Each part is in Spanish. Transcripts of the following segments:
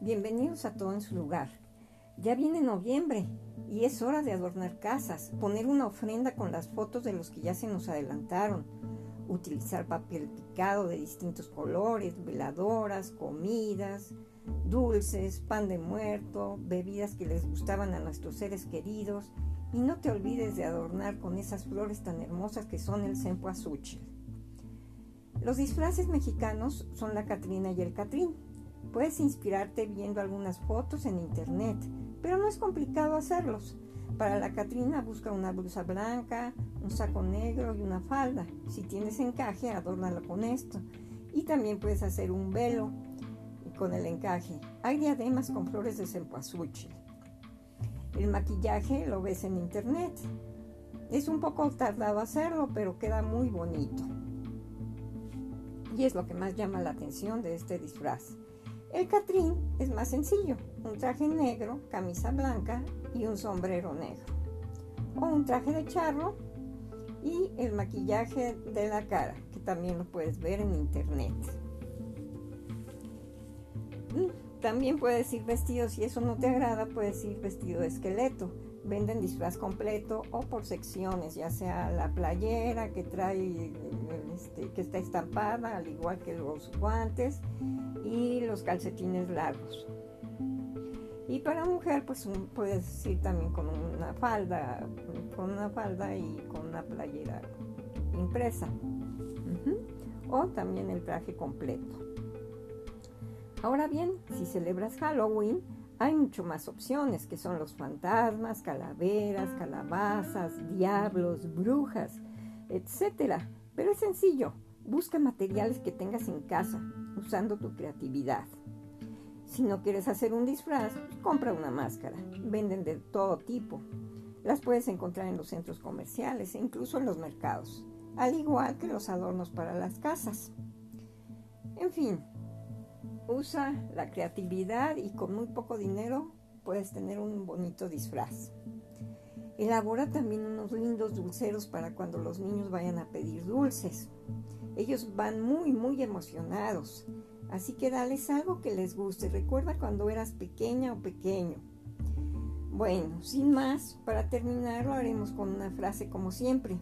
Bienvenidos a todo en su lugar. Ya viene noviembre y es hora de adornar casas, poner una ofrenda con las fotos de los que ya se nos adelantaron, utilizar papel picado de distintos colores, veladoras, comidas, dulces, pan de muerto, bebidas que les gustaban a nuestros seres queridos y no te olvides de adornar con esas flores tan hermosas que son el cempasúchil. Los disfraces mexicanos son la Catrina y el Catrín. Puedes inspirarte viendo algunas fotos en internet, pero no es complicado hacerlos. Para la Catrina busca una blusa blanca, un saco negro y una falda. Si tienes encaje, adórnalo con esto. Y también puedes hacer un velo con el encaje. Hay diademas con flores de cempasúchil. El maquillaje lo ves en internet. Es un poco tardado hacerlo, pero queda muy bonito y es lo que más llama la atención de este disfraz. El Catrín es más sencillo, un traje negro, camisa blanca y un sombrero negro. O un traje de charro y el maquillaje de la cara, que también lo puedes ver en internet. Mm, también puedes ir vestido, si eso no te agrada, puedes ir vestido de esqueleto venden disfraz completo o por secciones, ya sea la playera que trae, este, que está estampada, al igual que los guantes y los calcetines largos. Y para mujer, pues puedes ir también con una falda, con una falda y con una playera impresa. O también el traje completo. Ahora bien, si celebras Halloween, hay mucho más opciones, que son los fantasmas, calaveras, calabazas, diablos, brujas, etc. Pero es sencillo, busca materiales que tengas en casa, usando tu creatividad. Si no quieres hacer un disfraz, compra una máscara. Venden de todo tipo. Las puedes encontrar en los centros comerciales e incluso en los mercados, al igual que los adornos para las casas. En fin, Usa la creatividad y con muy poco dinero puedes tener un bonito disfraz. Elabora también unos lindos dulceros para cuando los niños vayan a pedir dulces. Ellos van muy, muy emocionados. Así que dales algo que les guste. Recuerda cuando eras pequeña o pequeño. Bueno, sin más, para terminar lo haremos con una frase como siempre.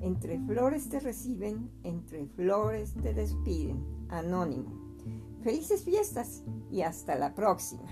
Entre flores te reciben, entre flores te despiden. Anónimo. Felices fiestas y hasta la próxima.